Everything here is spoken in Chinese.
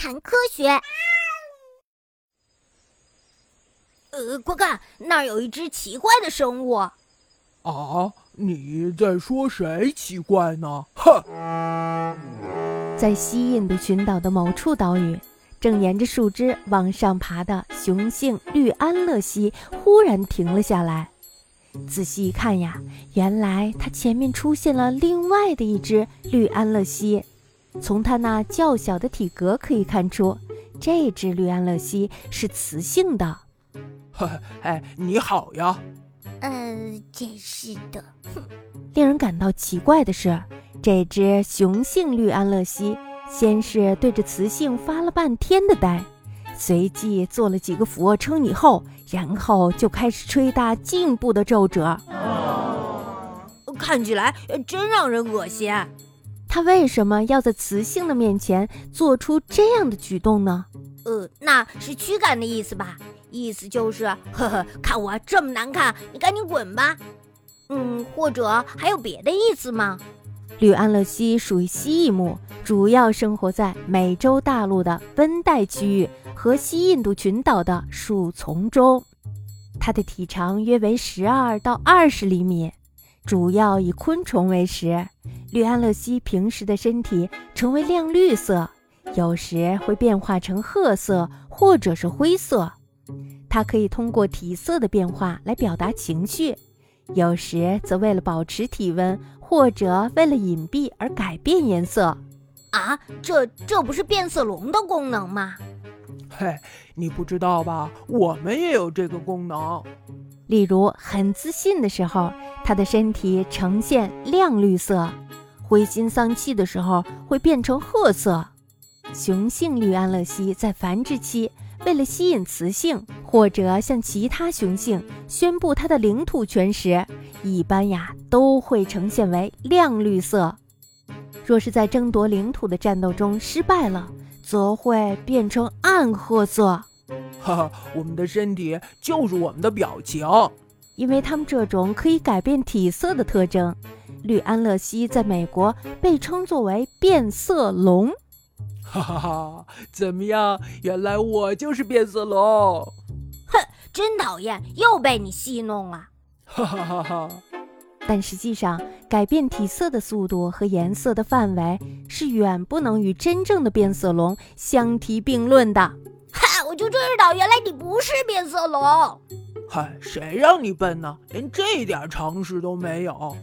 谈科学。呃，快看，那儿有一只奇怪的生物。啊，你在说谁奇怪呢？哼！在西印度群岛的某处岛屿，正沿着树枝往上爬的雄性绿安乐蜥忽然停了下来。仔细一看呀，原来它前面出现了另外的一只绿安乐蜥。从它那较小的体格可以看出，这只绿安乐蜥是雌性的。呵 哎，你好呀。呃，真是的。哼。令人感到奇怪的是，这只雄性绿安乐蜥先是对着雌性发了半天的呆，随即做了几个俯卧撑以后，然后就开始吹打颈部的皱褶。看起来真让人恶心。它为什么要在雌性的面前做出这样的举动呢？呃，那是驱赶的意思吧？意思就是，呵呵，看我这么难看，你赶紧滚吧。嗯，或者还有别的意思吗？绿安乐蜥属于蜥蜴目，主要生活在美洲大陆的温带区域和西印度群岛的树丛中。它的体长约为十二到二十厘米，主要以昆虫为食。绿安乐西平时的身体成为亮绿色，有时会变化成褐色或者是灰色。它可以通过体色的变化来表达情绪，有时则为了保持体温或者为了隐蔽而改变颜色。啊，这这不是变色龙的功能吗？嘿，你不知道吧？我们也有这个功能。例如，很自信的时候，它的身体呈现亮绿色；灰心丧气的时候，会变成褐色。雄性绿安乐蜥在繁殖期。为了吸引雌性，或者向其他雄性宣布它的领土权时，一般呀都会呈现为亮绿色。若是在争夺领土的战斗中失败了，则会变成暗褐色。哈哈，我们的身体就是我们的表情，因为它们这种可以改变体色的特征，绿安乐蜥在美国被称作为变色龙。哈哈哈！怎么样？原来我就是变色龙。哼，真讨厌，又被你戏弄了。哈哈哈哈！但实际上，改变体色的速度和颜色的范围是远不能与真正的变色龙相提并论的。哈！我就知道，原来你不是变色龙。嗨，谁让你笨呢？连这点常识都没有。